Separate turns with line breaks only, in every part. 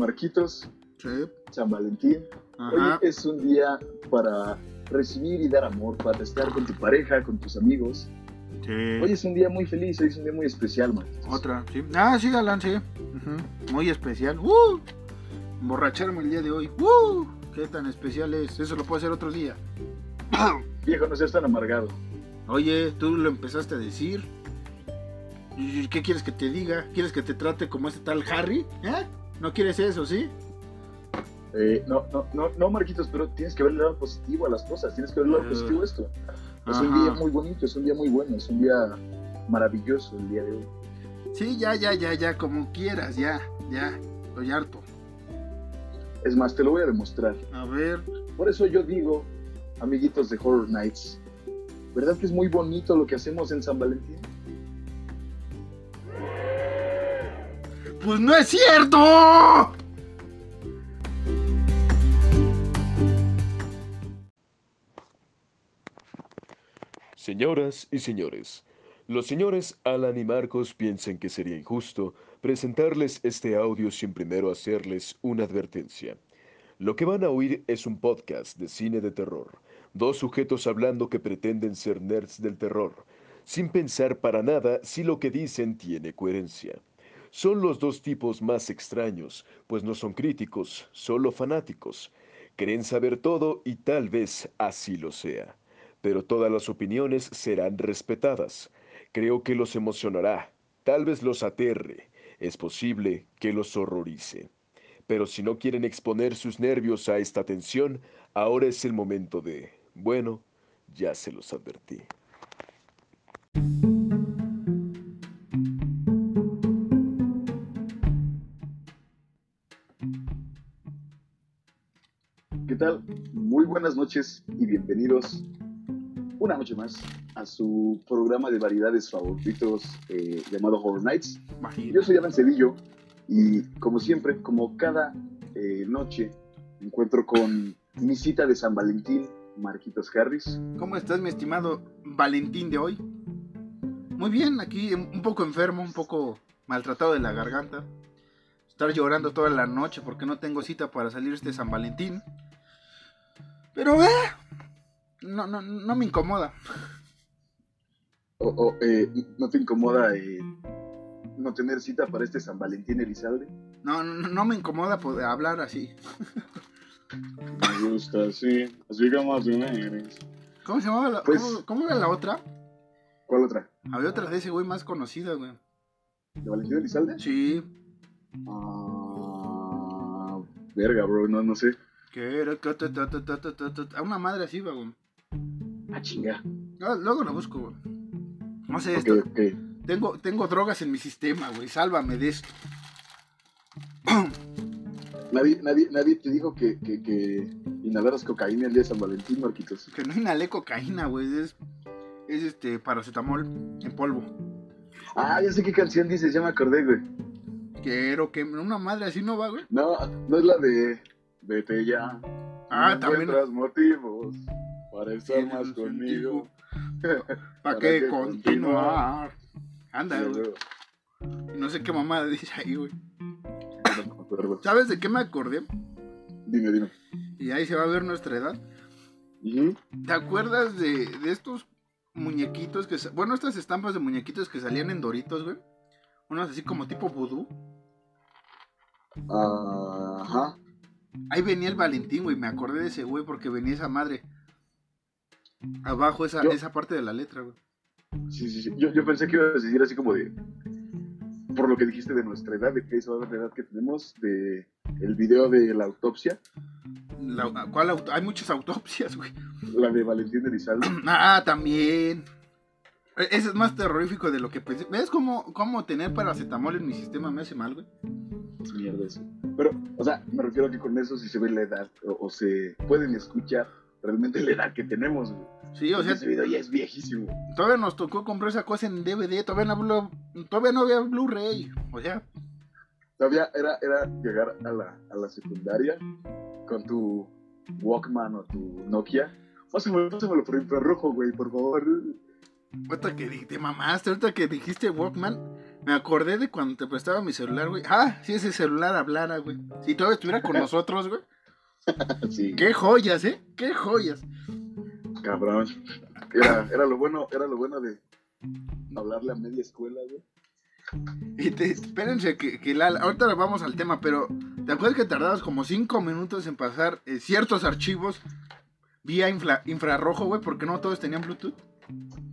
Marquitos,
Sí.
San Valentín. Hoy es un día para recibir y dar amor, para estar con tu pareja, con tus amigos.
Sí.
Hoy es un día muy feliz, hoy es un día muy especial, Marquitos.
Otra, sí. Ah, sí, Alan, sí. Muy especial. ¡Uh! Emborracharme el día de hoy. ¡Uh! ¿Qué tan especial es? Eso lo puedo hacer otro día.
Viejo, no seas tan amargado.
Oye, tú lo empezaste a decir. ¿Y ¿Qué quieres que te diga? ¿Quieres que te trate como este tal Harry? ¿Eh? ¿No quieres eso, sí?
Eh, no, no, no, no, Marquitos, pero tienes que ver el lado positivo a las cosas, tienes que ver el lado
Eh,
positivo a esto. Es un día muy bonito, es un día muy bueno, es un día maravilloso el día de hoy.
Sí, ya, ya, ya, ya, como quieras, ya, ya. Estoy harto.
Es más, te lo voy a demostrar.
A ver.
Por eso yo digo, amiguitos de Horror Nights, ¿verdad que es muy bonito lo que hacemos en San Valentín?
¡Pues no es cierto!
Señoras y señores, los señores Alan y Marcos piensan que sería injusto presentarles este audio sin primero hacerles una advertencia. Lo que van a oír es un podcast de cine de terror, dos sujetos hablando que pretenden ser nerds del terror, sin pensar para nada si lo que dicen tiene coherencia. Son los dos tipos más extraños, pues no son críticos, solo fanáticos. Creen saber todo y tal vez así lo sea pero todas las opiniones serán respetadas. Creo que los emocionará, tal vez los aterre, es posible que los horrorice. Pero si no quieren exponer sus nervios a esta tensión, ahora es el momento de... Bueno, ya se los advertí.
Tal? Muy buenas noches y bienvenidos una noche más a su programa de variedades favoritos eh, llamado Horror Nights. Yo soy Alan Cedillo y como siempre, como cada eh, noche, me encuentro con mi cita de San Valentín, Marquitos Harris.
¿Cómo estás, mi estimado Valentín de hoy? Muy bien, aquí un poco enfermo, un poco maltratado de la garganta. Estar llorando toda la noche porque no tengo cita para salir este San Valentín. Pero, eh, no, no, no me incomoda.
O- o, eh, ¿No te incomoda eh, no tener cita para este San Valentín Elizalde?
No, no, no me incomoda poder hablar así.
Me gusta, así, así como tú eres.
¿Cómo se llamaba la,
Pues-
cómo, cómo era la otra?
¿Cuál otra?
Había otra de ese güey más conocida, güey.
¿De Valentín Elizalde?
Sí.
Ah, verga, bro, no, no sé.
Que ta, ta, ta, ta, a una madre así, va, güey.
Ah, chinga.
Ah, Luego lo busco, güey. No sé,
Ok,
esto.
ok.
Tengo, tengo drogas en mi sistema, güey. Sálvame de esto.
Nadie, nadie, nadie te dijo que, que, que inhalaras cocaína el día de San Valentín, Marquitos.
Que no inhalé cocaína, güey. Es, es este paracetamol en polvo.
Ah, ya sé qué canción dices, ya me acordé, güey.
Quiero que una madre así no va, güey.
No, no es la de Vete ya.
Ah,
no
también.
encuentras motivos para estar más conmigo.
¿Para
¿Para
qué continuar? Anda, güey. No sé qué mamada dice ahí, güey. ¿Sabes de qué me acordé?
Dime, dime.
Y ahí se va a ver nuestra edad. ¿Te acuerdas de, de estos muñequitos que... Bueno, estas estampas de muñequitos que salían en Doritos, güey? Unos así como tipo vudú.
Ajá.
Ahí venía el Valentín, güey. Me acordé de ese güey porque venía esa madre. Abajo, esa,
Yo-
esa parte de la letra, güey.
Sí, sí, sí. Yo, yo pensé que ibas a decir así como de. Por lo que dijiste de nuestra edad, de que esa es la edad que tenemos, de el video de la autopsia,
La- ¿cuál auto- Hay muchas autopsias, güey.
la de Valentín Elizalde.
Ah, también. E- Ese es más terrorífico de lo que pensé. ¿Ves cómo, cómo tener paracetamol en mi sistema me hace mal, güey?
Mierda eso. Pero, o sea, me refiero a que con eso sí se ve la edad, o, o se pueden escuchar realmente la edad que tenemos, güey.
Sí, o sea,
Ese video ya es viejísimo.
todavía nos tocó comprar esa cosa en DVD, todavía no, todavía no había Blu-ray. O sea,
Todavía era, era llegar a la, a la secundaria con tu Walkman o tu Nokia. Pásamelo, pásamelo por infrarrojo, güey, por favor.
ahorita que te mamaste, ahorita que dijiste Walkman, Me acordé de cuando te prestaba mi celular, güey. Ah, si ese celular hablara, güey. Si todavía estuviera con nosotros, güey.
sí.
Qué joyas, ¿eh? Qué joyas.
Cabrón. Era, era lo bueno, era lo bueno de hablarle a media escuela, güey.
Y te, espérense que, que la, ahorita vamos al tema, pero ¿te acuerdas que tardabas como cinco minutos en pasar eh, ciertos archivos vía infla- infrarrojo, güey? Porque no todos tenían Bluetooth.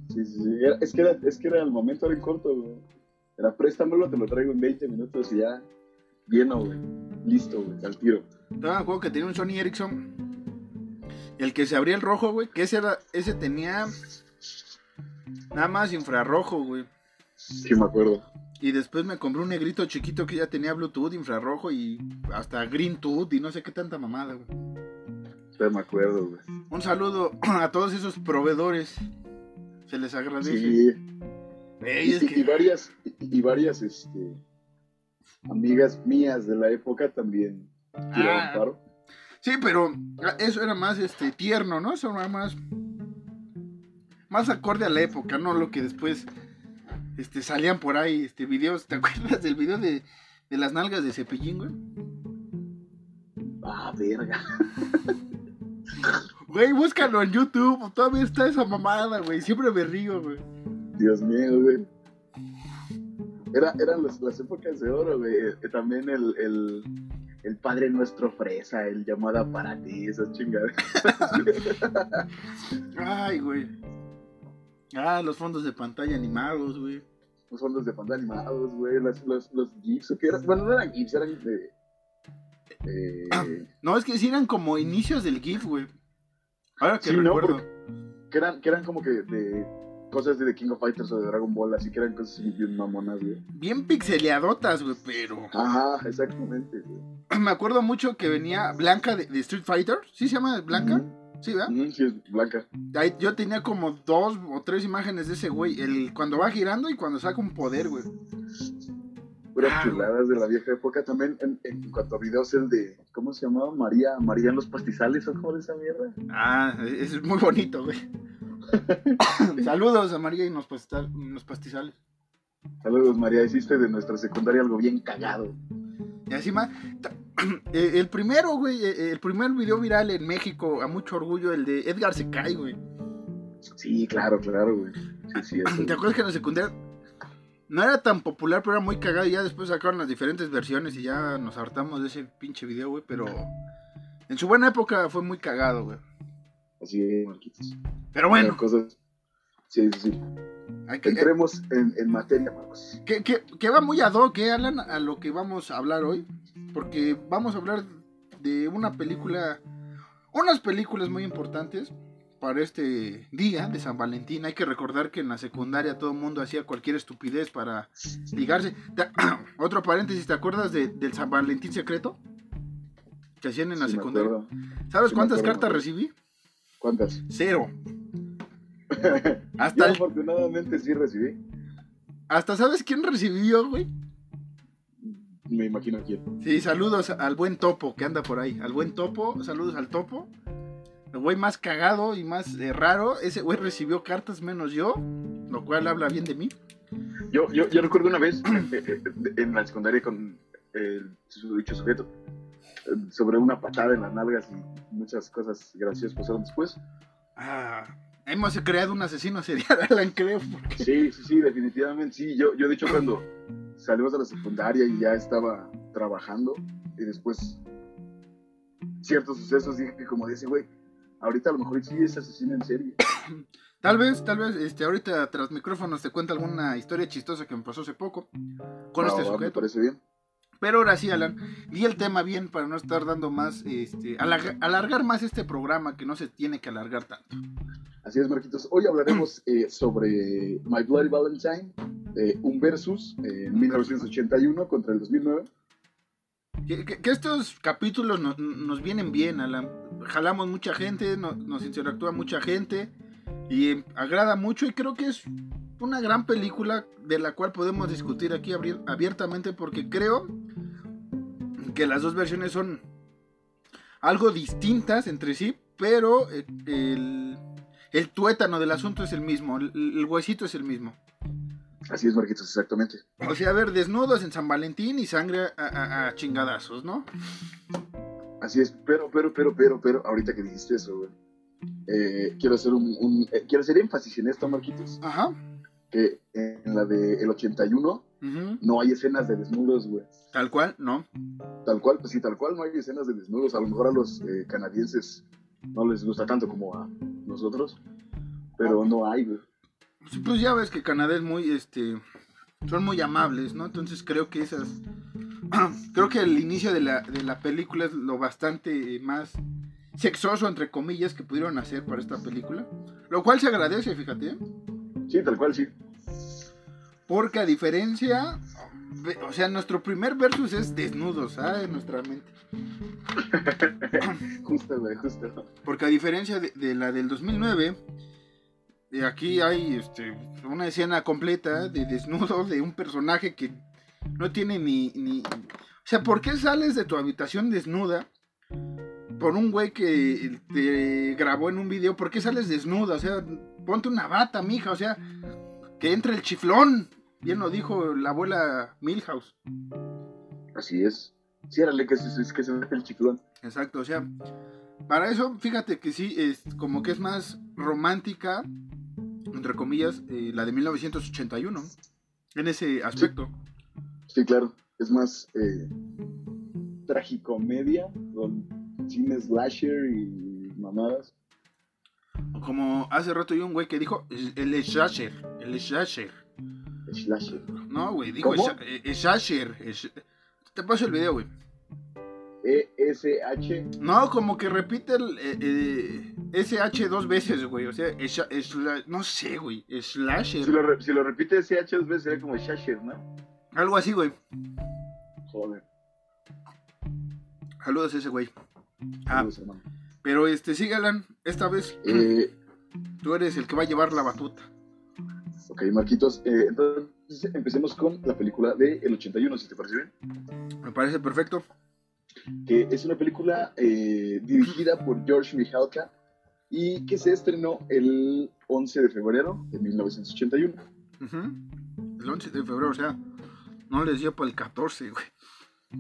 Sí, sí, sí. Era- es, que era, es que era el momento, era en corto, güey. Era préstamelo, te lo traigo en 20 minutos y ya lleno, güey. Listo, güey, al tiro.
Todavía me acuerdo que tenía un Sony Ericsson. El que se abría el rojo, güey. Que ese, era, ese tenía nada más infrarrojo, güey.
Sí, me acuerdo.
Y después me compré un negrito chiquito que ya tenía Bluetooth, infrarrojo y hasta Green Tooth y no sé qué tanta mamada, güey.
Sí, me acuerdo, güey.
Un saludo a todos esos proveedores. Se les agradece.
Sí.
Ey, es
y,
que-
y varias, y, y varias, este, amigas mías de la época también tiraron
Ah.
paro.
Sí, pero eso era más este tierno, ¿no? Eso era más más acorde a la época, no lo que después este salían por ahí este videos, ¿te acuerdas del video de, de las nalgas de Cepillín, güey?
Ah, verga.
Güey, búscalo en YouTube, todavía está esa mamada, güey, siempre me río, güey.
Dios mío, güey. Era, eran las, las épocas de oro, güey. Eh, También el, el, el Padre Nuestro Fresa, el llamada para ti, esas chingadas.
Ay, güey. Ah, los fondos de pantalla animados, güey.
Los fondos de pantalla animados, güey. Los, los, los GIFs, ¿o qué eran? Bueno, no eran GIFs, eran de. eh,
Ah, No, es que sí eran como inicios del GIF, güey. Ahora que
Sí, no,
recuerdo.
que, eran, que eran como que de cosas de King of Fighters o de Dragon Ball, así que eran cosas bien mamonas, güey.
Bien pixeleadotas, güey, pero.
Ajá, exactamente, güey.
Me acuerdo mucho que venía Blanca de, de Street Fighter. ¿Sí se llama Blanca? Sí, ¿verdad?
sí, es blanca.
Yo tenía como dos o tres imágenes de ese güey. El, cuando va girando y cuando saca un poder, güey.
Puras
Ah,
chuladas de la vieja época. También en, en cuanto a videos, el de. ¿Cómo se llamaba? María, María en los pastizales, ¿o cómo de esa mierda?
Ah, es muy bonito, güey. Saludos a María y nos, pastizales.
Saludos, María. Hiciste de nuestra secundaria algo bien cagado.
Y encima, eh, el primero, güey, eh, el primer video viral en México, a mucho orgullo, el de Edgar se cae, güey.
Sí, claro, claro, güey. Sí, sí.
¿Te acuerdas que en la secundaria no era tan popular, pero era muy cagado y ya después sacaron las diferentes versiones y ya nos hartamos de ese pinche video, güey, pero en su buena época fue muy cagado, güey.
Así es, Marquitos.
Pero bueno,
Cosas. Sí, sí, sí.
que,
Entremos en, en materia, Marcos.
que, que- que va muy ad hoc, ¿eh, Alan? A lo que vamos a hablar hoy, porque vamos a hablar de una película, unas películas muy importantes para este día de San Valentín. Hay que recordar que en la secundaria todo el mundo hacía cualquier estupidez para ligarse. Otro paréntesis, ¿te acuerdas de- del San Valentín secreto? Que hacían en la
Sí,
secundaria. ¿Sabes
sí
cuántas cartas recibí?
¿Cuántas?
Cero.
Yo
Hasta, el-
afortunadamente sí recibí.
hasta ¿sabes quién recibió, güey?
Me imagino quién.
Sí, saludos al buen topo que anda por ahí. Al buen topo, saludos al topo. El güey más cagado y más eh, raro. Ese güey recibió cartas menos yo, lo cual habla bien de mí.
Yo, yo, yo recuerdo una vez eh, eh, en la secundaria con el dicho sujeto sobre una patada en las nalgas y muchas cosas graciosas pasaron después.
Ah, hemos creado un asesino serial, Alan, creo. porque-
Sí, sí, sí, definitivamente sí. Yo, yo de hecho cuando salimos de la secundaria y ya estaba trabajando y después ciertos sucesos dije que como dice, güey, ahorita a lo mejor sí es asesino en serie.
Tal vez, tal vez, este, ahorita tras micrófonos te cuento alguna historia chistosa que me pasó hace poco con este
va, Me
sujeto.
parece bien.
Pero ahora sí, Alan, di el tema bien para no estar dando más, este, alarga- alargar más este programa que no se tiene que alargar tanto.
Así es, Marquitos. Hoy hablaremos eh, sobre My Bloody Valentine, eh, un versus eh, en 1981 contra el 2009.
Que, que- que estos capítulos no- nos vienen bien, Alan. Jalamos mucha gente, no- nos interactúa mucha gente y agrada mucho y creo que es una gran película de la cual podemos discutir aquí abiertamente porque creo que las dos versiones son algo distintas entre sí, pero eh, el, el tuétano del asunto es el mismo, el, el huesito es el mismo.
Así es, Marquitos, exactamente.
O sea, a ver, desnudos en San Valentín y sangre a, chingadazos, ¿no?
Así es, pero, pero, pero, pero, pero, ahorita que dijiste eso, güey, eh, quiero hacer un, eh, quiero hacer énfasis en esto, Marquitos.
Ajá.
Que en la del el 81 no hay escenas de desnudos, güey.
Tal cual, no.
Tal cual, pues sí, tal cual no hay escenas de desnudos. A lo mejor a los eh, canadienses no les gusta tanto como a nosotros, pero no hay, güey.
Pues ya ves que Canadá es muy, este, son muy amables, ¿no? Entonces creo que esas, creo que el inicio de la, de la película es lo bastante más sexoso, entre comillas, que pudieron hacer para esta película. Lo cual se agradece, fíjate. ¿eh?
Sí, tal cual, sí.
Porque a diferencia, o sea, nuestro primer versus es desnudos, ¿sabes? En nuestra mente.
justo, güey, justo.
Porque a diferencia de, de la del 2009 y aquí hay este, una escena completa de desnudo de un personaje que no tiene ni, ni... O sea, ¿por qué sales de tu habitación desnuda por un güey que te grabó en un video? ¿Por qué sales desnuda? O sea, ponte una bata, mija. O sea, que entre el chiflón. Bien lo dijo la abuela Milhouse.
Así es. Ciérrale que se, que se el chiflón.
Exacto, o sea, para eso, fíjate que sí, es como que es más romántica entre comillas, eh, la de 1981, en ese aspecto.
Sí, claro, es más eh, tragicomedia, cine slasher y mamadas.
Como hace rato hay un güey que dijo el slasher, el
slasher. Slasher.
No, güey, dijo el slasher. Te paso el video, güey.
E-S-H.
No, como que repite el eh, SH eh, dos veces, güey. O sea, es, no sé, güey. Slasher.
Si lo, si lo repite SH dos veces sería como Slasher, ¿no?
Algo así, güey.
Joder.
Saludos a ese güey. Ah, pero este, sí, Galán, esta vez
eh,
tú eres el que va a llevar la batuta.
Ok, Marquitos, eh, entonces empecemos con la película del el 81, si te parece bien.
Me parece perfecto
que es una película eh, dirigida por George Mihalka y que se estrenó el 11 de febrero de 1981.
El 11 de febrero, o sea, no les dio para el 14, güey.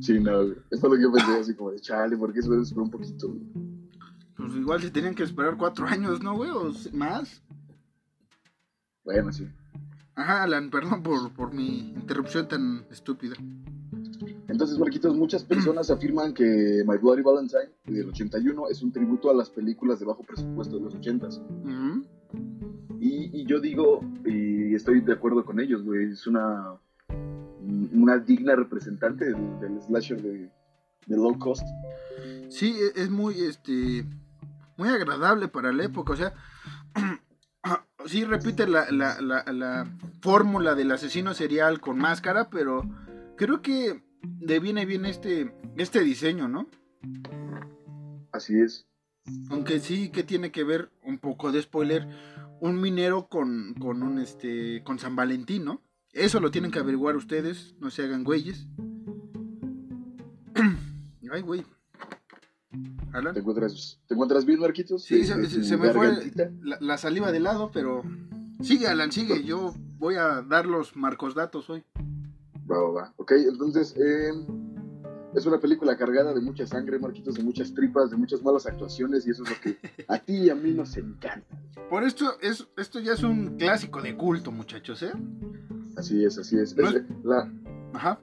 Sí, no, Esto es lo que yo pensé, así como de chale, ¿por qué se esperar un poquito?
Pues igual si tenían que esperar cuatro años, ¿no, güey? ¿O más?
Bueno, sí.
Ajá, Alan, perdón por, por mi interrupción tan estúpida.
Entonces, Marquitos, muchas personas afirman que My Bloody Valentine del 81 es un tributo a las películas de bajo presupuesto de los 80s. y, yo digo, y estoy de acuerdo con ellos, güey, es una, una digna representante del, slasher de, low cost.
Sí, e, es muy, este, muy agradable para la época, o sea, sí repite la, la, la fórmula del asesino serial con máscara, pero creo que de viene bien este, este diseño, ¿no?
Así es.
Aunque sí que tiene que ver un poco de spoiler, un minero con, con un este con San Valentín, ¿no? Eso lo tienen que averiguar ustedes, no se hagan güeyes. Ay, güey.
¿Te encuentras, ¿Te encuentras bien, Marquitos?
Sí, se, me fue la, la, saliva de lado, pero sigue, Alan, sigue. Yo voy a dar los marcos datos hoy.
Va, va, va. Ok, entonces eh, es una película cargada de mucha sangre, Marquitos, de muchas tripas, de muchas malas actuaciones y eso es lo que a ti y a mí nos encanta.
Por esto, es, esto ya es un clásico de culto, muchachos, ¿eh?
Así es, así es. La...
Ajá.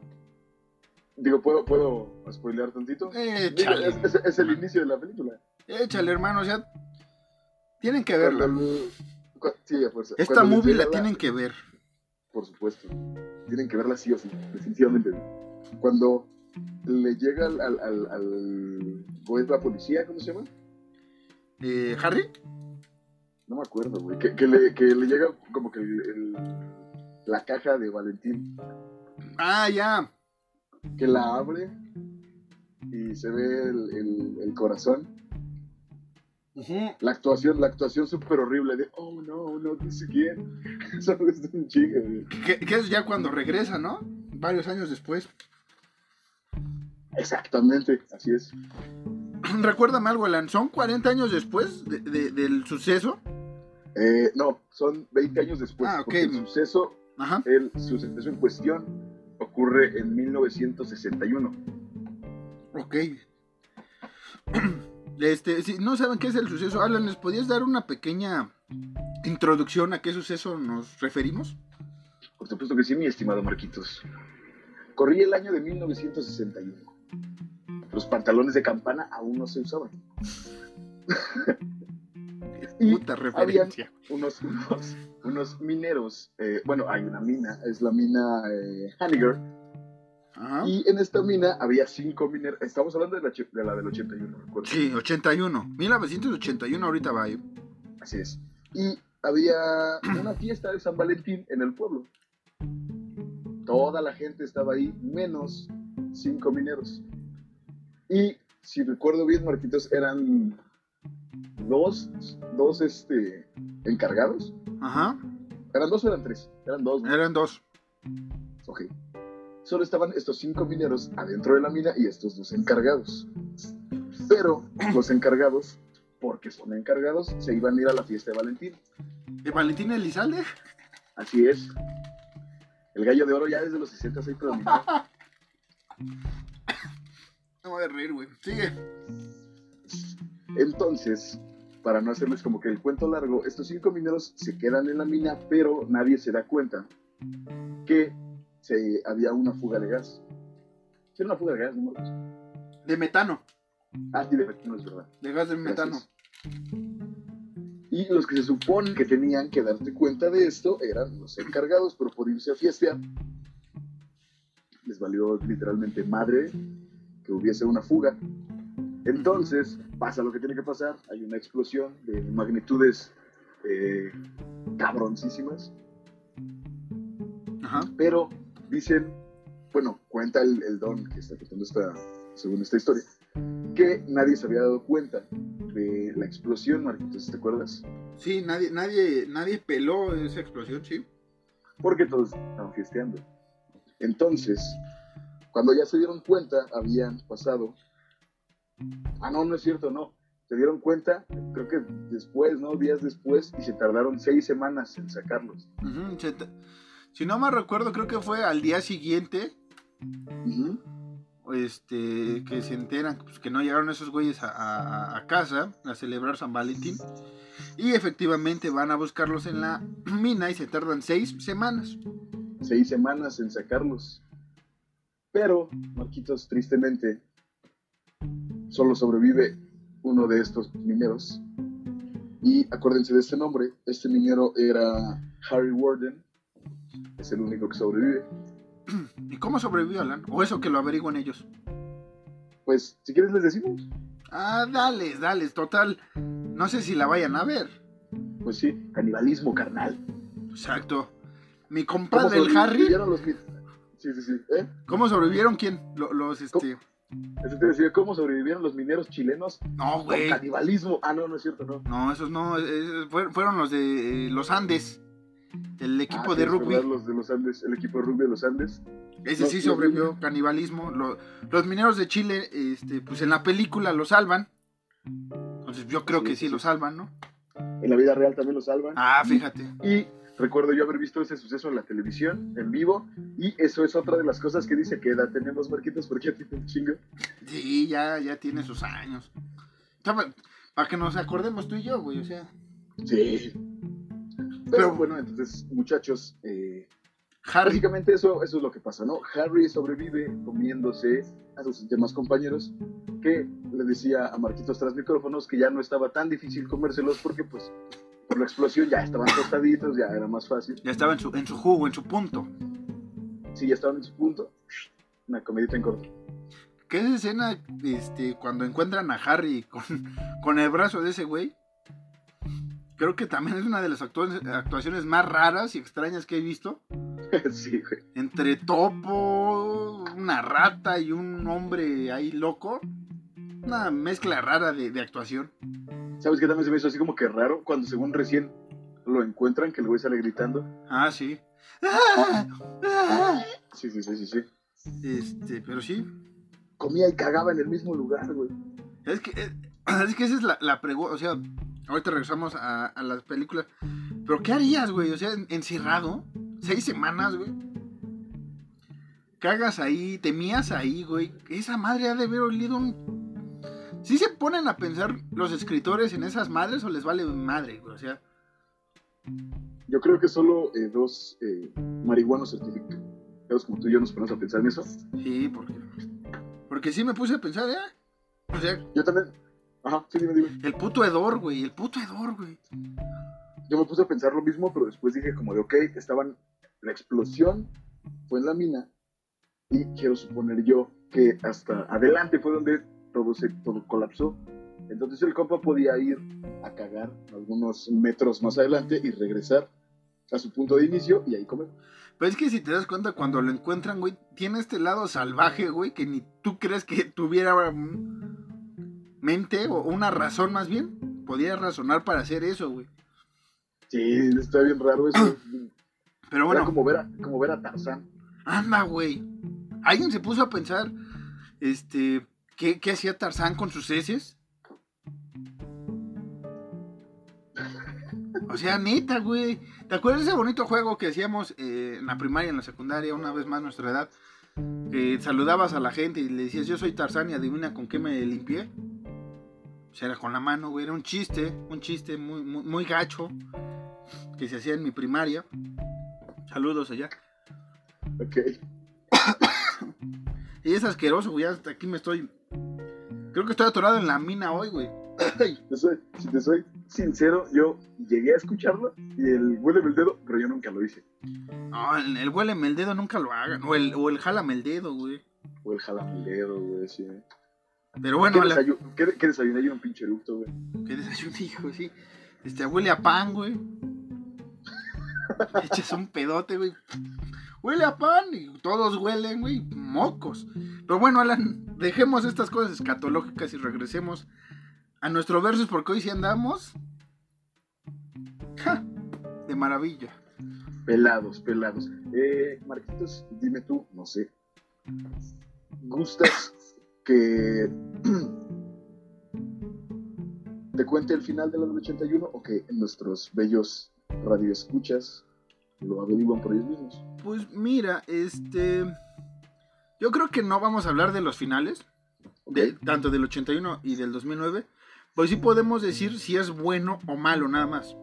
Digo, ¿puedo, ¿puedo spoilear tantito?
Échale.
Es, el inicio de la película.
Échale, hermano, o sea, tienen que verla.
sí, a fuerza.
Esta movie la tienen que ver
por supuesto. Tienen que verla sí o sí, definitivamente. Cuando le llega al, al, al, al la policía, ¿cómo se llama?
Eh, ¿Harry?
No me acuerdo, güey. Que, que, le, que le llega como que el, la caja de Valentín.
Ah, ya.
Que la abre y se ve el, el corazón. La actuación, la actuación súper horrible de, oh no, no this again. Eso es un chingo,
que, que, es ya cuando regresa, ¿no? Varios años después.
Exactamente, así es.
Recuérdame algo, Alan, ¿son 40 años después de, del suceso?
Eh, no, son 20 años después. Ah, el suceso Ajá. El suceso en cuestión ocurre en 1961.
Ok. Este, si no saben qué es el suceso, Alan, ¿les podías dar una pequeña introducción a qué suceso nos referimos?
Por supuesto que sí, mi estimado Marquitos. Corría el año de 1961. Los pantalones de campana aún no se usaban.
Puta referencia.
Unos, unos, mineros, eh, bueno, hay una mina, es la mina eh, Y en esta mina había cinco mineros. Estamos hablando de la, de la del 81,
¿recuerdo? Sí, 81. 1981 ahorita va ahí.
Así es. Y había una fiesta de San Valentín en el pueblo. Toda la gente estaba ahí, menos cinco mineros. Y si recuerdo bien, Marquitos, eran dos, dos este, encargados.
Ajá.
¿Eran dos o eran tres? Eran dos.
Eran dos.
Ok. Solo estaban estos cinco mineros adentro de la mina y estos dos encargados. Pero los encargados, porque son encargados, se iban a ir a la fiesta de Valentín.
¿De Valentín Elizalde?
Así es. El gallo de oro ya desde los 60 se predominado.
No voy a reír, güey. Sigue.
Entonces, para no hacerles como que el cuento largo, estos cinco mineros se quedan en la mina, pero nadie se da cuenta que se, había una fuga de gas. ¿Era una fuga de gas, no?
De metano.
Ah, sí, de metano, es verdad.
De gas de metano.
Y los que se supone que tenían que darte cuenta de esto eran los encargados, pero por irse a fiestear, les valió literalmente madre que hubiese una fuga. Entonces pasa lo que tiene que pasar, hay una explosión de magnitudes eh, cabroncísimas. Pero dicen, bueno, cuenta el, don que está contando esta, según esta historia, que nadie se había dado cuenta de la explosión, Marquitos, ¿te acuerdas?
Sí, nadie, nadie, nadie peló esa explosión, sí.
Porque todos estaban fiesteando. Entonces, cuando ya se dieron cuenta, habían pasado Ah, no, no es cierto, no. Se dieron cuenta, creo que después, ¿no? Días después, y se tardaron seis semanas en sacarlos.
si no me recuerdo, creo que fue al día siguiente. Este, que se enteran pues, que no llegaron esos güeyes a, casa a celebrar San Valentín. Y efectivamente van a buscarlos en la mina y se tardan seis semanas.
Seis semanas en sacarlos. Pero, Marquitos, tristemente, solo sobrevive uno de estos mineros. Y acuérdense de este nombre, este minero era Harry Warden, es el único que sobrevive.
¿Y cómo sobrevivió Alan? ¿O eso que lo averiguan ellos?
Pues, si quieres les decimos.
Ah, dale, dale, total. No sé si la vayan a ver.
Pues sí, canibalismo carnal.
Exacto. Mi compadre el Harry.
Los... Sí, sí, sí. ¿Eh?
¿Cómo sobrevivieron quién? Los, este.
Te decía, ¿cómo sobrevivieron los mineros chilenos?
No, güey.
Con canibalismo. Ah, no, no es cierto, no.
No, esos no. fueron los de eh, los Andes. El equipo ah, de rugby.
Los de los Andes, el equipo de rugby de los Andes.
Ese sí sobrevivió, canibalismo. los mineros de Chile, este, pues en la película lo salvan. Entonces yo creo que sí lo salvan, ¿no?
En la vida real también lo salvan.
Ah, fíjate.
Y Recuerdo yo haber visto ese suceso en la televisión, en vivo, y eso es otra de las cosas que dice que edad tenemos, Marquitos, porque ya tiene un chingo.
Sí, ya, ya tiene sus años. Para que nos acordemos tú y yo, güey, o sea.
Sí. Pero, bueno, entonces, muchachos, eh, básicamente eso, eso es lo que pasa, ¿no? Harry sobrevive comiéndose a sus demás compañeros, que le decía a Marquitos tras micrófonos que ya no estaba tan difícil comérselos porque, pues, por la explosión ya estaban tostaditos, ya era más fácil.
Ya estaba en su, en su jugo, en su punto.
Sí, ya estaban en su punto. Una comidita en corto.
¿Qué es escena este, cuando encuentran a Harry con, con el brazo de ese güey? Creo que también es una de las actuaciones más raras y extrañas que he visto.
sí, güey.
Entre topo, una rata y un hombre ahí loco. Una mezcla rara de, de actuación.
¿Sabes qué también se me hizo así como que raro? Cuando según recién lo encuentran, que el güey sale gritando.
Ah, sí.
Sí, sí, sí, sí, sí.
Este, pero sí.
Comía y cagaba en el mismo lugar, güey.
Es que, eh, es, que esa es la, la pregunta, o sea, ahorita regresamos a, a, las películas. Pero ¿qué harías, güey? O sea, encerrado, seis semanas, güey. Cagas ahí, temías ahí, güey. Esa madre ha de haber olido un. ¿Sí se ponen a pensar los escritores en esas madres o les vale madre, güey? O sea.
Yo creo que solo eh, dos eh, marihuanos certificados como tú y yo nos ponemos a pensar en eso.
Sí, porque. Porque sí me puse a pensar, ¿eh? O sea.
Yo también. Ajá, sí, dime, dime.
El puto hedor, güey. El puto hedor, güey.
Yo me puse a pensar lo mismo, pero después dije como de, ok, estaban... La explosión fue en la mina y quiero suponer yo que hasta adelante fue donde todo, se, todo colapsó. Entonces el compa podía ir a cagar algunos metros más adelante y regresar a su punto de inicio y ahí comer.
Pero es que si te das cuenta, cuando lo encuentran, güey, tiene este lado salvaje, güey, que ni tú crees que tuviera mente o una razón más bien. Podía razonar para hacer eso, güey.
Sí, está bien raro eso.
Pero bueno.
Era como ver a, como ver a Tarzán.
Anda, güey. ¿Alguien se puso a pensar, este, qué, qué hacía Tarzán con sus heces? O sea, neta, güey. ¿Te acuerdas de ese bonito juego que hacíamos eh, en la primaria, en la secundaria, una vez más nuestra edad? Que saludabas a la gente y le decías, yo soy Tarzán y adivina con qué me limpié. O sea, era con la mano, güey. Era un chiste, un chiste muy, muy, muy gacho que se hacía en mi primaria. Saludos allá.
Ok.
y es asqueroso, güey. Hasta aquí me estoy. Creo que estoy atorado en la mina hoy, güey.
si te soy sincero, yo llegué a escucharlo y el huéleme el dedo, pero yo nunca lo hice.
No, el, el huéleme el dedo nunca lo hagan. O el, o el jálame el dedo, güey.
O el jálame el dedo, güey, sí.
Pero bueno,
¿Qué,
la-
desayu ¿Qué, qué desayuné yo un pinche eructo, güey?
¿Qué desayuno, hijo? Sí. Este, huele a pan, güey. Echas un pedote, güey. Huele a pan y todos huelen, güey. Mocos. Pero bueno, Alan, dejemos estas cosas escatológicas y regresemos a nuestro versus porque hoy sí andamos. ¡Ja! De maravilla.
Pelados, pelados. Eh, Marquitos, dime tú, no sé. ¿Gustas que te cuente el final de la del 81 o que nuestros bellos radioescuchas lo averiguan por ellos mismos?
Pues mira, este. Yo creo que no vamos a hablar de los finales, de- tanto del 81 y del 2009. Pues sí podemos decir si es bueno o malo, nada más.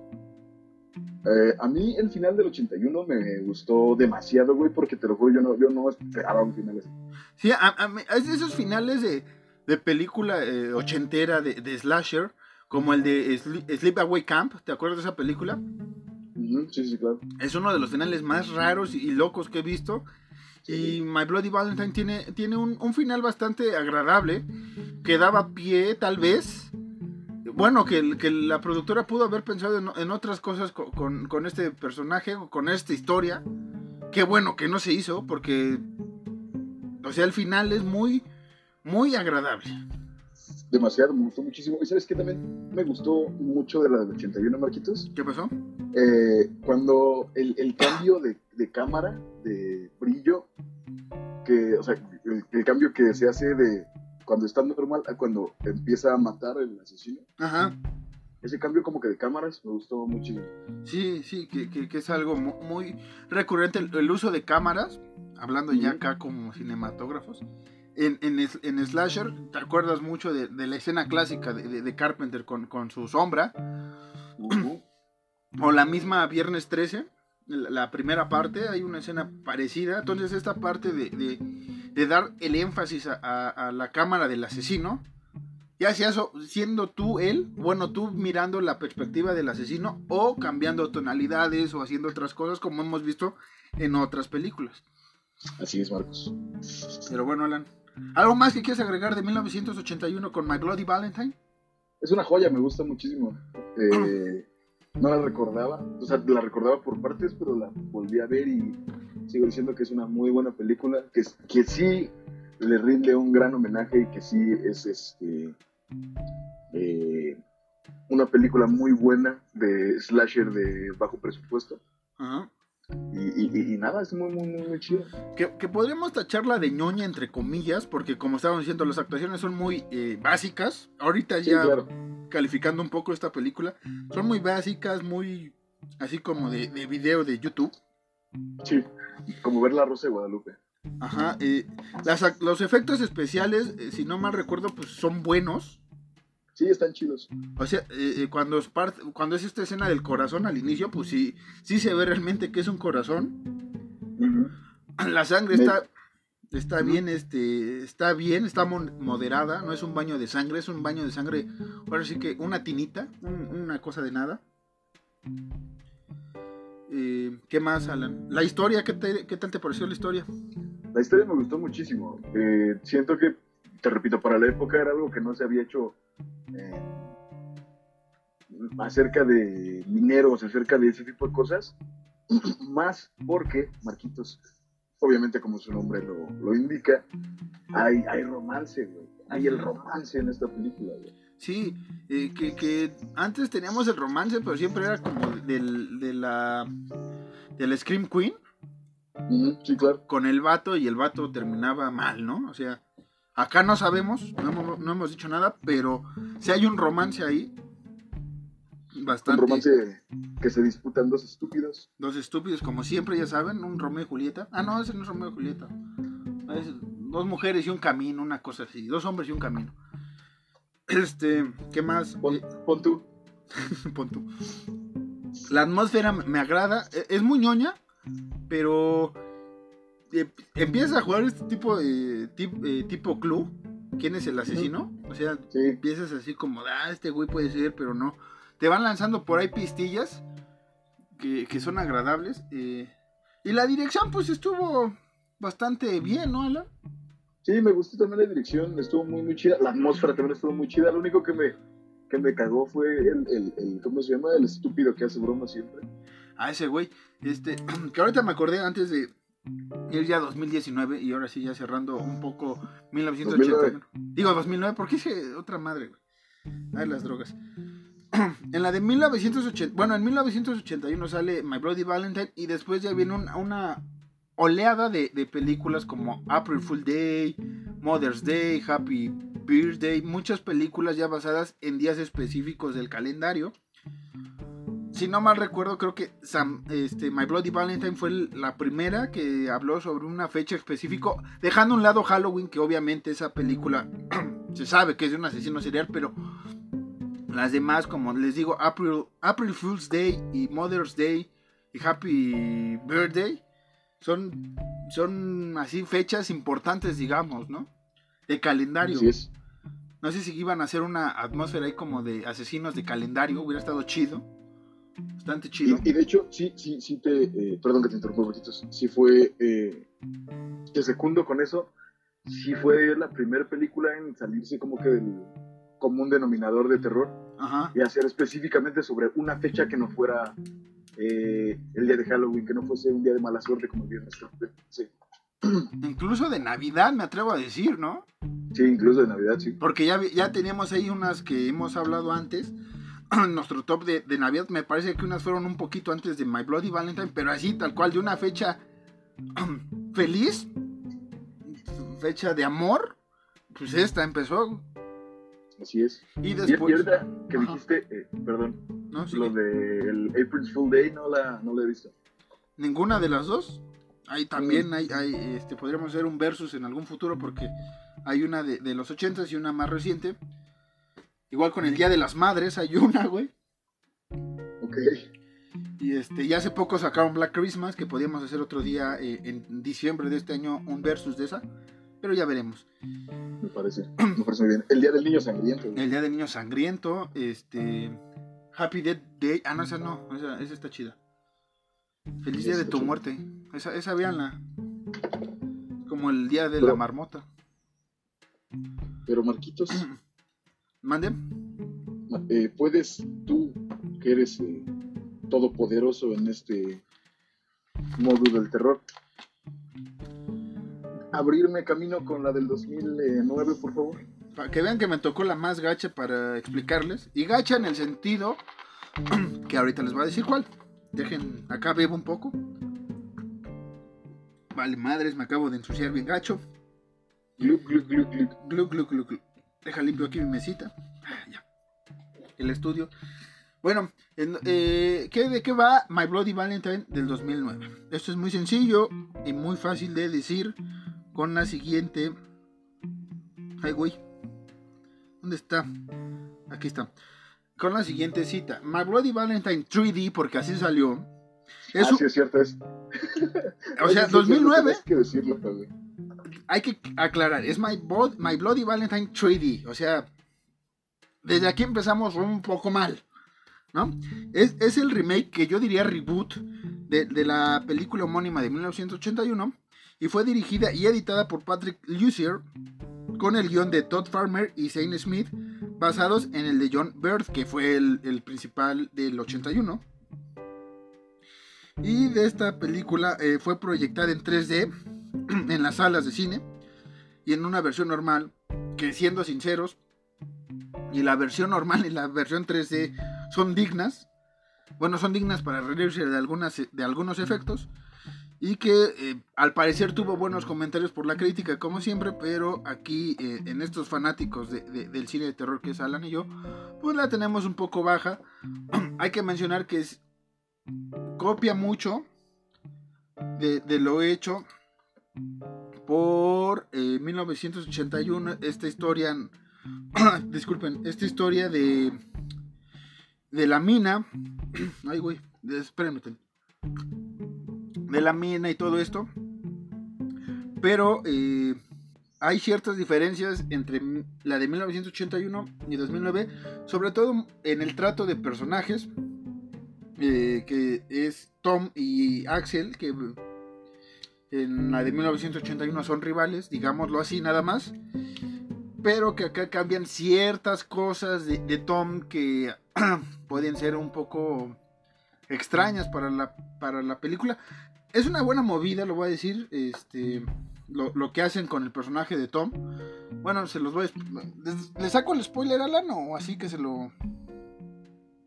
Eh, a mí el final del 81 me gustó demasiado, güey, porque te lo juro, yo no, yo no esperaba un final así.
Sí, a, a mí- es de esos finales de, de película eh, ochentera de, de Slasher, como el de Sleepaway Camp, ¿te acuerdas de esa película?
Sí, sí, claro.
Es uno de los finales más raros y locos que he visto. Y My Bloody Valentine tiene, tiene un, un final bastante agradable, que daba pie, tal vez. Bueno, que, que la productora pudo haber pensado en, en otras cosas co- con, con este personaje o con esta historia. Qué bueno que no se hizo, porque. O sea, el final es muy, muy agradable.
Demasiado, me gustó muchísimo. ¿Y sabes qué también me gustó mucho de la del 81, Marquitos?
¿Qué pasó?
Eh, cuando el, el cambio de, de cámara, de brillo, que, o sea, el, el cambio que se hace de cuando está normal a cuando empieza a matar el asesino,
Ajá.
ese cambio como que de cámaras me gustó muchísimo.
Sí, sí, que, que- que es algo mu- muy recurrente el, el uso de cámaras, hablando ya acá como cinematógrafos. En, en, en Slasher, ¿te acuerdas mucho de, de la escena clásica de, de- de Carpenter con, con su sombra? O la misma Viernes 13, la, primera parte, hay una escena parecida. Entonces esta parte de, de- de dar el énfasis a, a- a la cámara del asesino, ya sea eso, siendo tú él, bueno, tú mirando la perspectiva del asesino o cambiando tonalidades o haciendo otras cosas como hemos visto en otras películas.
Así es, Marcos.
Pero bueno, Alan, ¿algo más que quieres agregar de 1981 con My Bloody Valentine?
Es una joya, me gusta muchísimo. Eh, no la recordaba, o sea, la recordaba por partes, pero la volví a ver y sigo diciendo que es una muy buena película, que, que sí le rinde un gran homenaje y que sí es este eh, una película muy buena de slasher de bajo presupuesto.
Ajá.
Y, y- y nada, es muy, muy, muy, chido.
Que, que podríamos tacharla de ñoña entre comillas, porque como estábamos diciendo, las actuaciones son muy eh, básicas. Ahorita
Sí,
ya
claro.
calificando un poco esta película, son muy básicas, muy así como de, de video de YouTube.
Sí, como ver la Rosa de Guadalupe.
Ajá, eh, los efectos especiales, eh, si no mal recuerdo, pues son buenos.
Sí, están chidos.
O sea, eh, cuando, es cuando es esta escena del corazón al inicio, pues sí, sí se ve realmente que es un corazón. La sangre está, está bien, este, está bien, está moderada, no es un baño de sangre, es un baño de sangre, ahora sí que una tinita, una cosa de nada. Eh, ¿Qué más, Alan? La historia, ¿qué, ¿qué, tal te pareció la historia?
La historia me gustó muchísimo. Eh, siento que, te repito, para la época era algo que no se había hecho eh, acerca de mineros, acerca de ese tipo de cosas. Más porque, Marquitos, obviamente como su nombre lo, indica, hay, hay romance, güey. Hay el romance en esta película, güey.
Sí, eh, que, antes teníamos el romance, pero siempre era como del, de la del Scream Queen.
sí, claro.
Con el vato y el vato terminaba mal, ¿no? O sea, acá no sabemos, no hemos, dicho nada, pero si hay un romance ahí. Bastante.
Un romance que se disputan dos estúpidos.
Dos estúpidos, como siempre, ya saben, un Romeo y Julieta. Ah, no, ese no es Romeo y Julieta. dos mujeres y un camino, una cosa así. Dos hombres y un camino. Este, ¿qué más?
Pon, eh, tú.
pon tú. La atmósfera me agrada. E, es muy ñoña, pero empiezas a jugar este tipo de eh, tipo club. ¿Quién es el asesino? O sea, empiezas así como, ah, este güey puede ser, pero no. Te van lanzando por ahí pistillas que, que son agradables. y la dirección, pues estuvo bastante bien, ¿no, Alan?
Sí, me gustó también la dirección, estuvo muy, muy chida. La atmósfera también estuvo muy chida. Lo único que me, que me cagó fue el, el, el, ¿cómo se llama? El estúpido que hace broma siempre.
Ah, ese güey. Este, que ahorita me acordé antes de ir ya 2019 y ahora sí ya cerrando un poco 1981. Digo 2009, porque es otra madre, güey. Ay, las drogas. en la de 1980, bueno, en 1981 sale My Bloody Valentine y después ya viene una oleada de, películas como April Fool Day, Mother's Day, Happy Birthday, muchas películas ya basadas en días específicos del calendario. Si no mal recuerdo, creo que este, My Bloody Valentine fue la primera que habló sobre una fecha específica, dejando a un lado Halloween, que obviamente esa película se sabe que es de un asesino serial, pero las demás, como les digo, April, April Fool's Day y Mother's Day y Happy Birthday, son, son así fechas importantes, digamos, ¿no? De calendario. No sé si iban a hacer una atmósfera ahí como de asesinos de calendario, hubiera estado chido. Bastante chido.
Y, de hecho, sí, sí, sí te. Eh, perdón que te interrumpa un poquito. Sí fue. Eh, te secundo con eso. Sí fue la primera película en salirse como que del común denominador de terror. Ajá. Y hacer específicamente sobre una fecha que no fuera eh, el día de Halloween, que no fuese un día de mala suerte como el viernes. Sí.
Incluso de Navidad, me atrevo a decir, ¿no?
Sí, incluso de Navidad, sí.
Porque ya, ya teníamos ahí unas que hemos hablado antes. Nuestro top de, de, Navidad, me parece que unas fueron un poquito antes de My Bloody Valentine, pero así, tal cual, de una fecha feliz, fecha de amor, pues esta empezó.
Así es. Y después. Y, ahorita que dijiste, eh, perdón, lo de el April's Full Day no la, no la he visto.
¿Ninguna de las dos? Ahí también hay, hay, este, podríamos hacer un versus en algún futuro porque hay una de, de los 80 y una más reciente. Igual con el Día de las Madres hay una, güey.
Ok.
Y este, y hace poco sacaron Black Christmas, que podíamos hacer otro día eh, en diciembre de este año un versus de esa. Pero ya veremos.
Me parece, me parece muy bien. El Día del Niño Sangriento.
El Día del Niño Sangriento, este... Happy Dead Day. Ah, no, esa no, esa, está chida. Feliz Día de tu muerte. Esa, esa veanla. Como el Día de la Marmota.
Pero Marquitos.
Mande.
Eh, ¿Puedes tú, que eres eh, todopoderoso en este módulo del terror, abrirme camino con la del 2009, por favor.
Para que vean que me tocó la más gacha para explicarles. Y gacha en el sentido que ahorita les voy a decir cuál. Dejen, acá bebo un poco. Vale, madres, me acabo de ensuciar bien gacho.
Gluc, gluc, gluc,
gluc. Gluc, gluc, Deja limpio aquí mi mesita. Ah, ya. El estudio. Bueno, eh, ¿de qué va My Bloody Valentine del 2009? Esto es muy sencillo y muy fácil de decir con la siguiente... Ay, güey. ¿Dónde está? Aquí está. Con la siguiente cita. My Bloody Valentine 3D, porque así salió.
Es ah, sí, es cierto. Es...
o sea, 2009. que decirlo, hay que aclarar, es My, My Bloody Valentine 3D. O sea, desde aquí empezamos un poco mal. ¿no? Es, el remake que yo diría reboot de, la película homónima de 1981 y fue dirigida y editada por Patrick Lucier con el guion de Todd Farmer y Zane Smith basados en el de John Bird que fue el, el principal del 81 y de esta película eh, fue proyectada en 3D en las salas de cine y en una versión normal que siendo sinceros y la versión normal y la versión 3D son dignas. Bueno, son dignas para reírse de, algunas, de algunos efectos. Y que eh, al parecer tuvo buenos comentarios por la crítica, como siempre, pero aquí eh, en estos fanáticos del cine de terror que es Alan y yo, pues la tenemos un poco baja. Hay que mencionar que copia mucho de, lo hecho por 1981, eh, esta historia, disculpen, esta historia de de la mina. Ay, güey, espérenme. De la mina y todo esto. Pero eh, hay ciertas diferencias entre la de 1981 y 2009. Sobre todo en el trato de personajes. Eh, que es Tom y Axel. Que en la de 1981 son rivales, digámoslo así, nada más. Pero que acá cambian ciertas cosas de, Tom que pueden ser un poco extrañas para la, para la película. Es una buena movida, lo voy a decir. Este, lo, que hacen con el personaje de Tom. Bueno, se los voy a. ¿Le saco el spoiler, Alan? O así que se lo.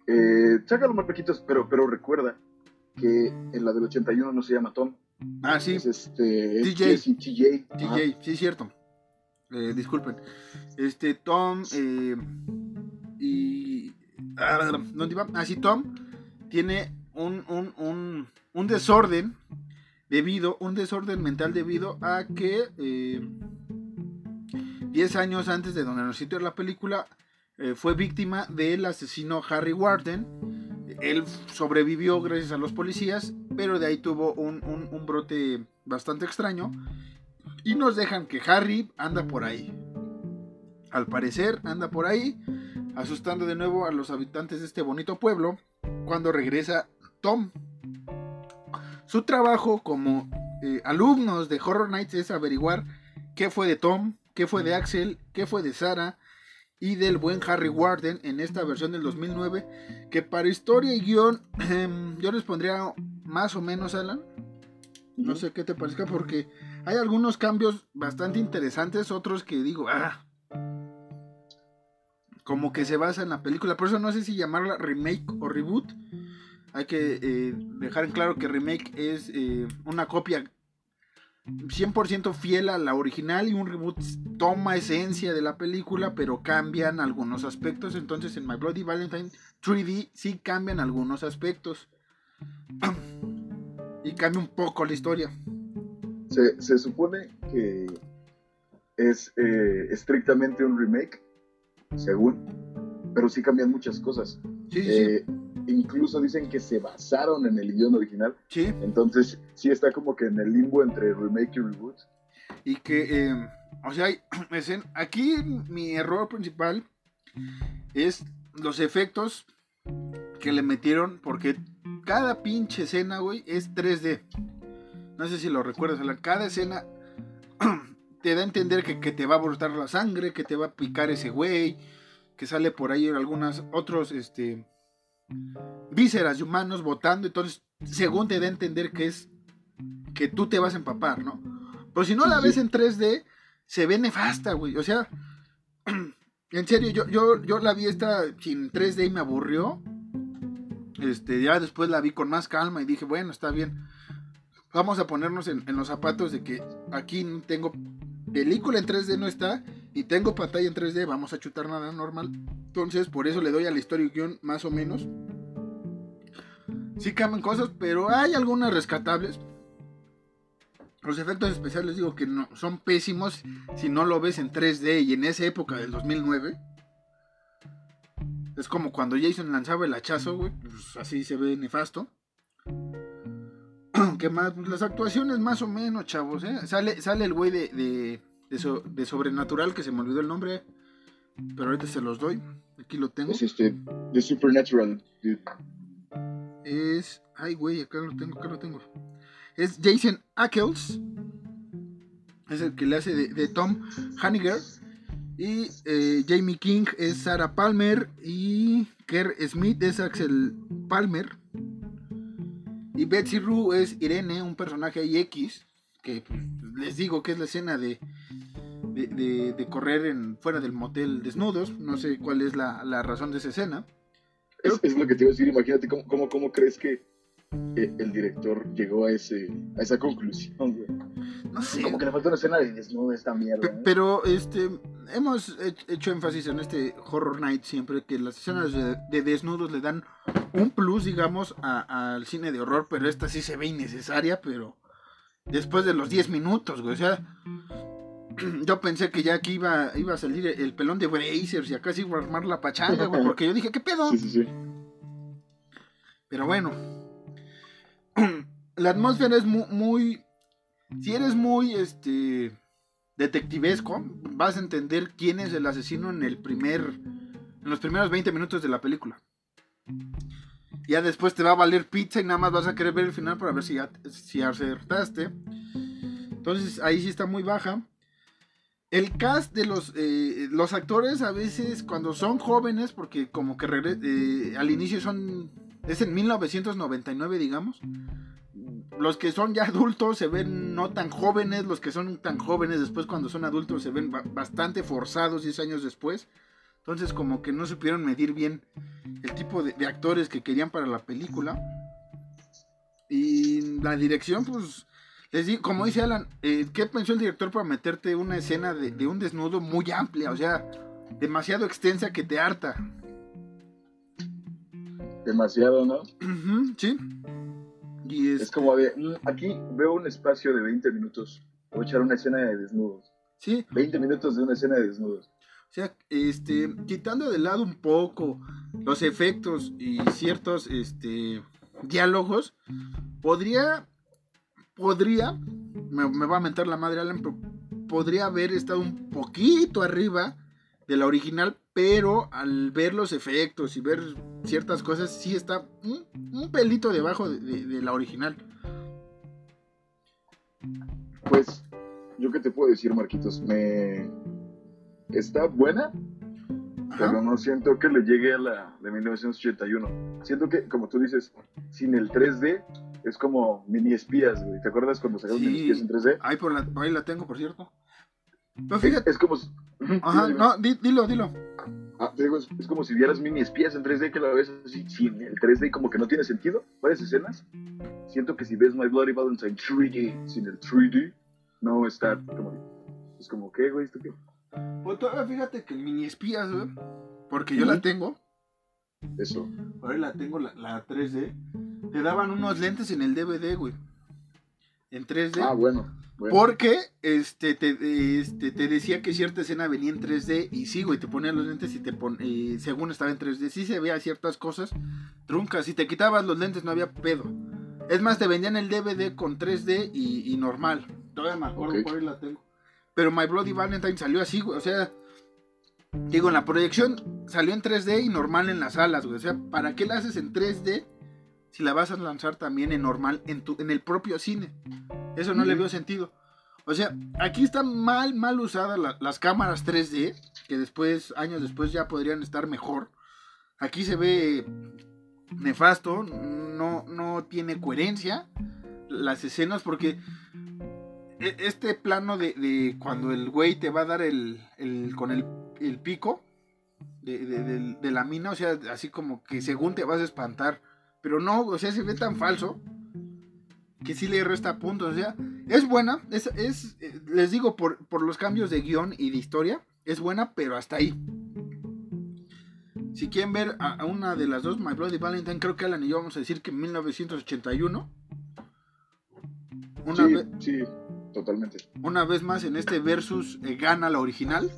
Eh, sácalo más pequitos, pero, pero recuerda que en la del 81 no se llama Tom.
Ah, sí.
Es este. DJ.
TJ. TJ, sí, cierto. Eh, disculpen. Este, Tom eh, y ¿Dónde iba? Así Tom tiene un, un, un, desorden debido, un desorden mental debido a que 10 eh, años antes de donde nos sitúa la película fue víctima del asesino Harry Warden. Él sobrevivió gracias a los policías, pero de ahí tuvo un, un brote bastante extraño. Y nos dejan que Harry anda por ahí. Al parecer anda por ahí asustando de nuevo a los habitantes de este bonito pueblo cuando regresa Tom. Su trabajo como eh, alumnos de Horror Nights es averiguar qué fue de Tom, qué fue de Axel, qué fue de Sara y del buen Harry Warden en esta versión del 2009 que para historia y guion yo les pondría más o menos Alan no sé qué te parezca porque hay algunos cambios bastante interesantes otros que digo ah como que se basa en la película. Por eso no sé si llamarla remake o reboot. Hay que eh, dejar en claro que remake es eh, una copia 100% fiel a la original y un reboot toma esencia de la película, pero cambian algunos aspectos. Entonces en My Bloody Valentine 3D sí cambian algunos aspectos. Y cambia un poco la historia.
Se, supone que es eh, estrictamente un remake según, pero sí cambian muchas cosas.
Eh,
incluso dicen que se basaron en el idioma original.
Sí.
Entonces, sí está como que en el limbo entre remake y reboot.
Y que, em, o sea, aquí mi error principal es los efectos que le metieron, porque cada pinche escena, güey, es 3D. No sé si lo recuerdas, cada escena te da a entender que, te va a brotar la sangre, que te va a picar ese güey, que sale por ahí algunos otros, este, vísceras de humanos botando, entonces, según te da a entender que es, que tú te vas a empapar, ¿no? Pero si no la ves en 3D, se ve nefasta, güey, o sea, en serio, yo, yo, yo la vi esta sin 3D y me aburrió, este, ya después la vi con más calma y dije, bueno, está bien. Vamos a ponernos en, los zapatos de que aquí tengo película en 3D no está y tengo pantalla en 3D, vamos a chutar nada normal. Entonces, por eso le doy a la historia guion más o menos. sí cambian cosas, pero hay algunas rescatables. Los efectos especiales digo que son pésimos si no lo ves en 3D y en esa época del 2009. Es como cuando Jason lanzaba el hachazo, güey, pues así se ve nefasto. ¿Qué más? Pues las actuaciones más o menos, chavos, ¿eh? Sale, sale el güey de, de, de, Sobrenatural, que se me olvidó el nombre, pero ahorita se los doy. Aquí lo tengo.
Es este, de Supernatural.
Es... Ay, güey, acá lo tengo, acá lo tengo. Es Jason Ackles. Es el que le hace de, Tom Hanniger. Y eh, Jamie King es Sarah Palmer. Y Kerr Smith es Axel Palmer. Y Betsy Rue es Irene, un personaje ahí X. Que pues, les digo que es la escena de, de, correr en, fuera del motel desnudos. No sé cuál es la, razón de esa escena.
Es, lo que te iba a decir. Imagínate cómo, cómo crees que el director llegó a, ese, a esa conclusión, No sé. Como que le falta una escena de desnudo esta mierda. ¿eh?
Pero este hemos hecho énfasis en este Horror Night siempre que las escenas de, desnudos le dan un plus, digamos, al cine de horror, pero esta sí se ve innecesaria, pero después de los 10 minutos, güey. O sea, yo pensé que ya aquí iba, iba a salir el pelón de Brazers y acá sí iba a armar la pachanga, güey, porque yo dije, ¿qué pedo? Sí, sí, sí. Pero bueno, la atmósfera es muy, si eres muy este detectivesco, vas a entender quién es el asesino en el primer en los primeros 20 minutos de la película. Ya después te va a valer pizza y nada más vas a querer ver el final para ver si, si acertaste. Entonces ahí sí está muy baja. El cast de los, eh, los actores a veces cuando son jóvenes, porque como que eh, al inicio son es en 1999, digamos. Los que son ya adultos se ven no tan jóvenes, los que son tan jóvenes después cuando son adultos se ven bastante forzados 10 años después. Entonces como que no supieron medir bien el tipo de, actores que querían para la película. Y la dirección, pues, les como dice Alan, eh, ¿qué pensó el director para meterte una escena de, de un desnudo muy amplia? O sea, demasiado extensa que te harta
demasiado, ¿no?
sí.
Y es... como de, mm, aquí veo un espacio de 20 minutos, voy a echar una escena de desnudos.
Sí.
20 minutos de una escena de desnudos.
O sea, este, quitando de lado un poco los efectos y ciertos este, diálogos, podría, podría, me, me va a mentar la madre Alan, pero podría haber estado un poquito arriba de la original, pero al ver los efectos y ver ciertas cosas, sí está un, pelito debajo de, la original.
Pues, yo qué te puedo decir, Marquitos, me está buena, pero no siento que le llegue a la de 1981. Siento que, como tú dices, sin el 3D es como mini espías, ¿Te acuerdas cuando sacaron mini espías en 3D?
Ahí, por la, ahí la tengo, por cierto. Pero fíjate.
Es, como.
Ajá, no, dilo, dilo.
Ah, digo, es, como si vieras mini espías en 3D que la ves así, sin el 3D como que no tiene sentido. Varias escenas. Siento que si ves My Bloody Valentine 3D sin el 3D, no está como. Es como, ¿qué, güey? ¿Esto qué?
Pues todavía fíjate que el mini espías, güey. Porque yo la tengo.
Eso.
Ahora la tengo, la, la 3D. Te daban unos lentes en el DVD, güey. En 3D.
Ah, bueno.
Porque este te, este, te decía que cierta escena venía en 3D y sí, güey, te ponían los lentes y te pon, según estaba en 3D, sí se veía ciertas cosas truncas. Si te quitabas los lentes no había pedo. Es más, te vendían el DVD con 3D y, normal. Todavía me acuerdo por ahí la tengo. Pero My Bloody Valentine salió así, güey. O sea, digo, en la proyección salió en 3D y normal en las salas, güey. O sea, ¿para qué la haces en 3D si la vas a lanzar también en normal en, tu, en el propio cine? Eso no le veo sentido. O sea, aquí están mal, mal usadas las cámaras 3D, que después, años después ya podrían estar mejor. Aquí se ve nefasto, no, no tiene coherencia las escenas porque e, este plano de, cuando el güey te va a dar el, con el, pico de, de, la mina, o sea, así como que según te vas a espantar, pero no, o sea, se ve tan falso que sí le resta puntos. O sea, es buena, es, es eh, les digo, por, los cambios de guion y de historia, es buena, pero hasta ahí. si quieren ver a, una de las dos, My Bloody Valentine, creo que Alan y yo vamos a decir que en 1981.
Una sí, sí, totalmente.
Una vez más en este versus eh, gana la original.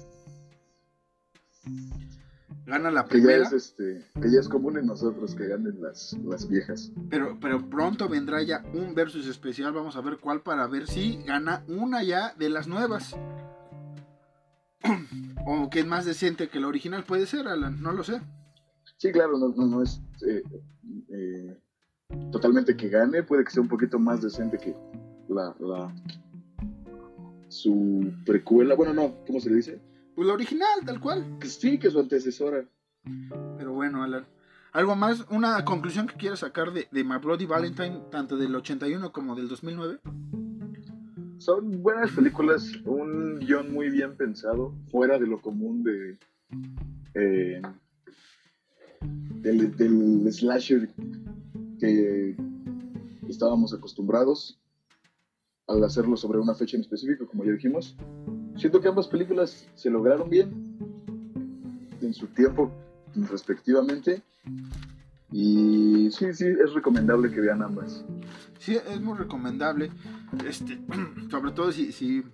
Gana la primera.
Que ya, es, este, que ya es común en nosotros que ganen las, las viejas.
Pero, pero pronto vendrá ya un versus especial. Vamos a ver cuál para ver si gana una ya de las nuevas. o que es más decente que la original. Puede ser, Alan, no lo sé.
Sí, claro, no, no, es eh, eh, totalmente que gane. Puede que sea un poquito más decente que la, la su precuela. Bueno, no, ¿cómo se le dice?
Pues la original, tal cual.
sí, que su antecesora.
Pero bueno, Alan. ¿Algo más? ¿Una conclusión que quieras sacar de, de My Bloody Valentine, tanto del 81 como del 2009?
Son buenas películas, un guion muy bien pensado, fuera de lo común de eh, del, del slasher que estábamos acostumbrados al hacerlo sobre una fecha en específico, como ya dijimos. Siento que ambas películas se lograron bien en su tiempo respectivamente. Y sí, sí, es recomendable que vean ambas.
Sí, es muy recomendable. Este, sobre todo si, si,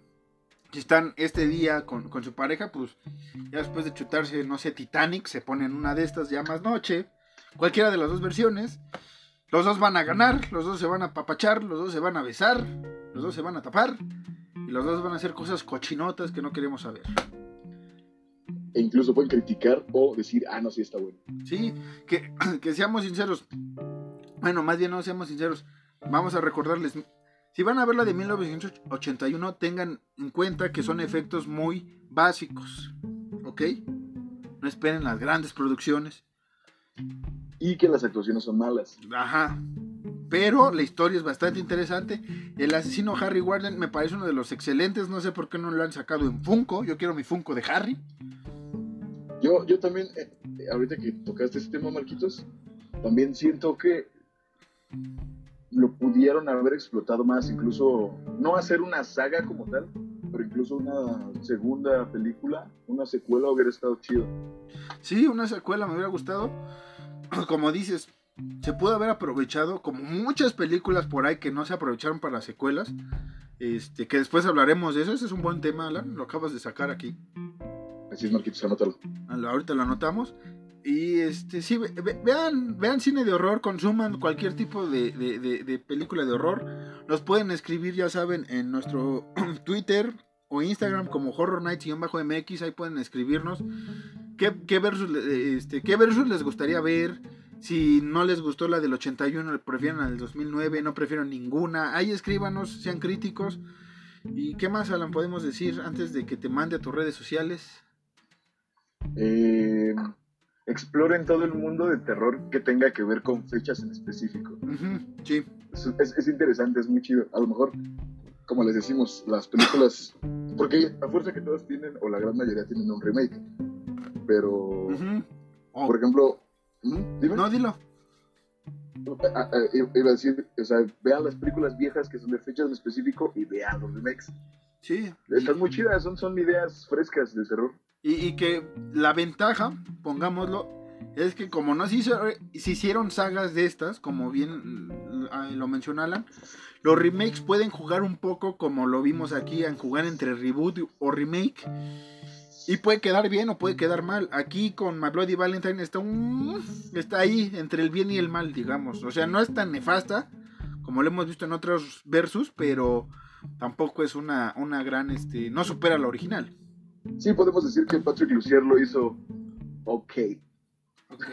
están este día con, con, su pareja, pues ya después de chutarse, no sé, Titanic, se ponen una de estas ya más noche. Cualquiera de las dos versiones. Los dos van a ganar, los dos se van a papachar, los dos se van a besar, los dos se van a tapar los dos van a hacer cosas cochinotas que no queremos saber.
E incluso pueden criticar o decir, ah, no, sí está bueno.
Sí, que, que seamos sinceros. Bueno, más bien no seamos sinceros. Vamos a recordarles. Si van a ver la de 1981, tengan en cuenta que son efectos muy básicos. ¿Ok? No esperen las grandes producciones.
Y que las actuaciones son malas.
Ajá. Pero la historia es bastante interesante. El asesino Harry Warden me parece uno de los excelentes. No sé por qué no lo han sacado en Funko. Yo quiero mi Funko de Harry.
Yo, yo también, eh, ahorita que tocaste este tema, Marquitos, también siento que lo pudieron haber explotado más. Incluso no hacer una saga como tal, pero incluso una segunda película, una secuela hubiera estado chido.
Sí, una secuela me hubiera gustado. Como dices, se pudo haber aprovechado, como muchas películas por ahí que no se aprovecharon para secuelas. Este, que después hablaremos de eso. Ese es un buen tema, Alan. Lo acabas de sacar aquí.
Así es, Marquitos, anótalo.
Ahorita lo anotamos. Y este, sí, vean, vean cine de horror, consuman cualquier tipo de, de, película de horror. Nos pueden escribir, ya saben, en nuestro Twitter o Instagram como Horror Nights-MX. Ahí pueden escribirnos qué, qué, versus, este, qué versus les gustaría ver si no les gustó la del 81, prefieren la del 2009, no prefieren ninguna. Ahí escríbanos, sean críticos. ¿Y qué más, Alan, podemos decir antes de que te mande a tus redes sociales?
Eh, exploren todo el mundo de terror que tenga que ver con fechas en específico.
sí.
Es, interesante, es muy chido. A lo mejor, como les decimos, las películas, porque a fuerza que todas tienen, o la gran mayoría tienen un remake, pero, por ejemplo,
no, dilo.
Ah, ah, iba a decir, o sea, vean las películas viejas que son de fechas en específico y vean los remakes.
Sí.
Están muy chidas, son, son ideas frescas de terror.
Y, que la ventaja, pongámoslo, es que como no se, hizo, se hicieron sagas de estas, como bien ah, lo mencionaban, los remakes pueden jugar un poco como lo vimos aquí, en jugar entre reboot o remake. Y puede quedar bien o puede quedar mal. Aquí con My Bloody Valentine está un, está ahí entre el bien y el mal, digamos. O sea, no es tan nefasta como lo hemos visto en otros versus, pero tampoco es una, una gran, este, no supera la original.
Sí, podemos decir que Patrick Lucier lo hizo ok.
Ok.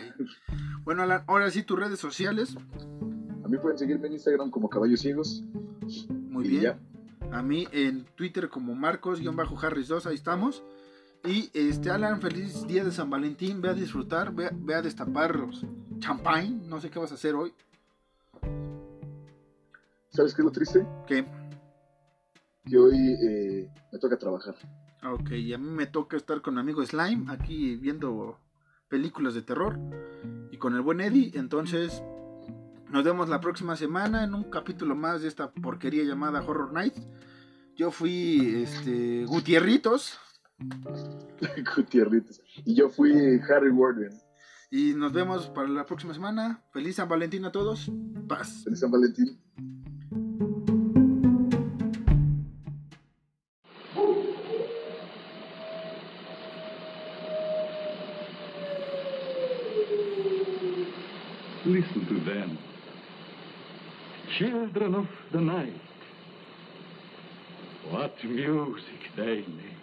Bueno, Alan, ahora sí tus redes sociales.
A mí pueden seguirme en Instagram como Caballos Ciegos.
Muy bien. A mí en Twitter como Marcos-Harris2, ahí estamos. Y este, Alan, feliz día de San Valentín. Ve a disfrutar, ve, a destapar champagne. No sé qué vas a hacer hoy.
¿Sabes qué es lo triste?
¿Qué?
Que hoy eh, me toca trabajar.
Ok, y a mí me toca estar con mi amigo Slime aquí viendo películas de terror y con el buen Eddie. Entonces, nos vemos la próxima semana en un capítulo más de esta porquería llamada Horror Nights. Yo fui este, Gutierritos.
Gutierritos. Y yo fui Harry Warden.
Y nos vemos para la próxima semana. Feliz San Valentín a todos. Paz.
Feliz San Valentín.
Listen to them. Children of the night. What music they make.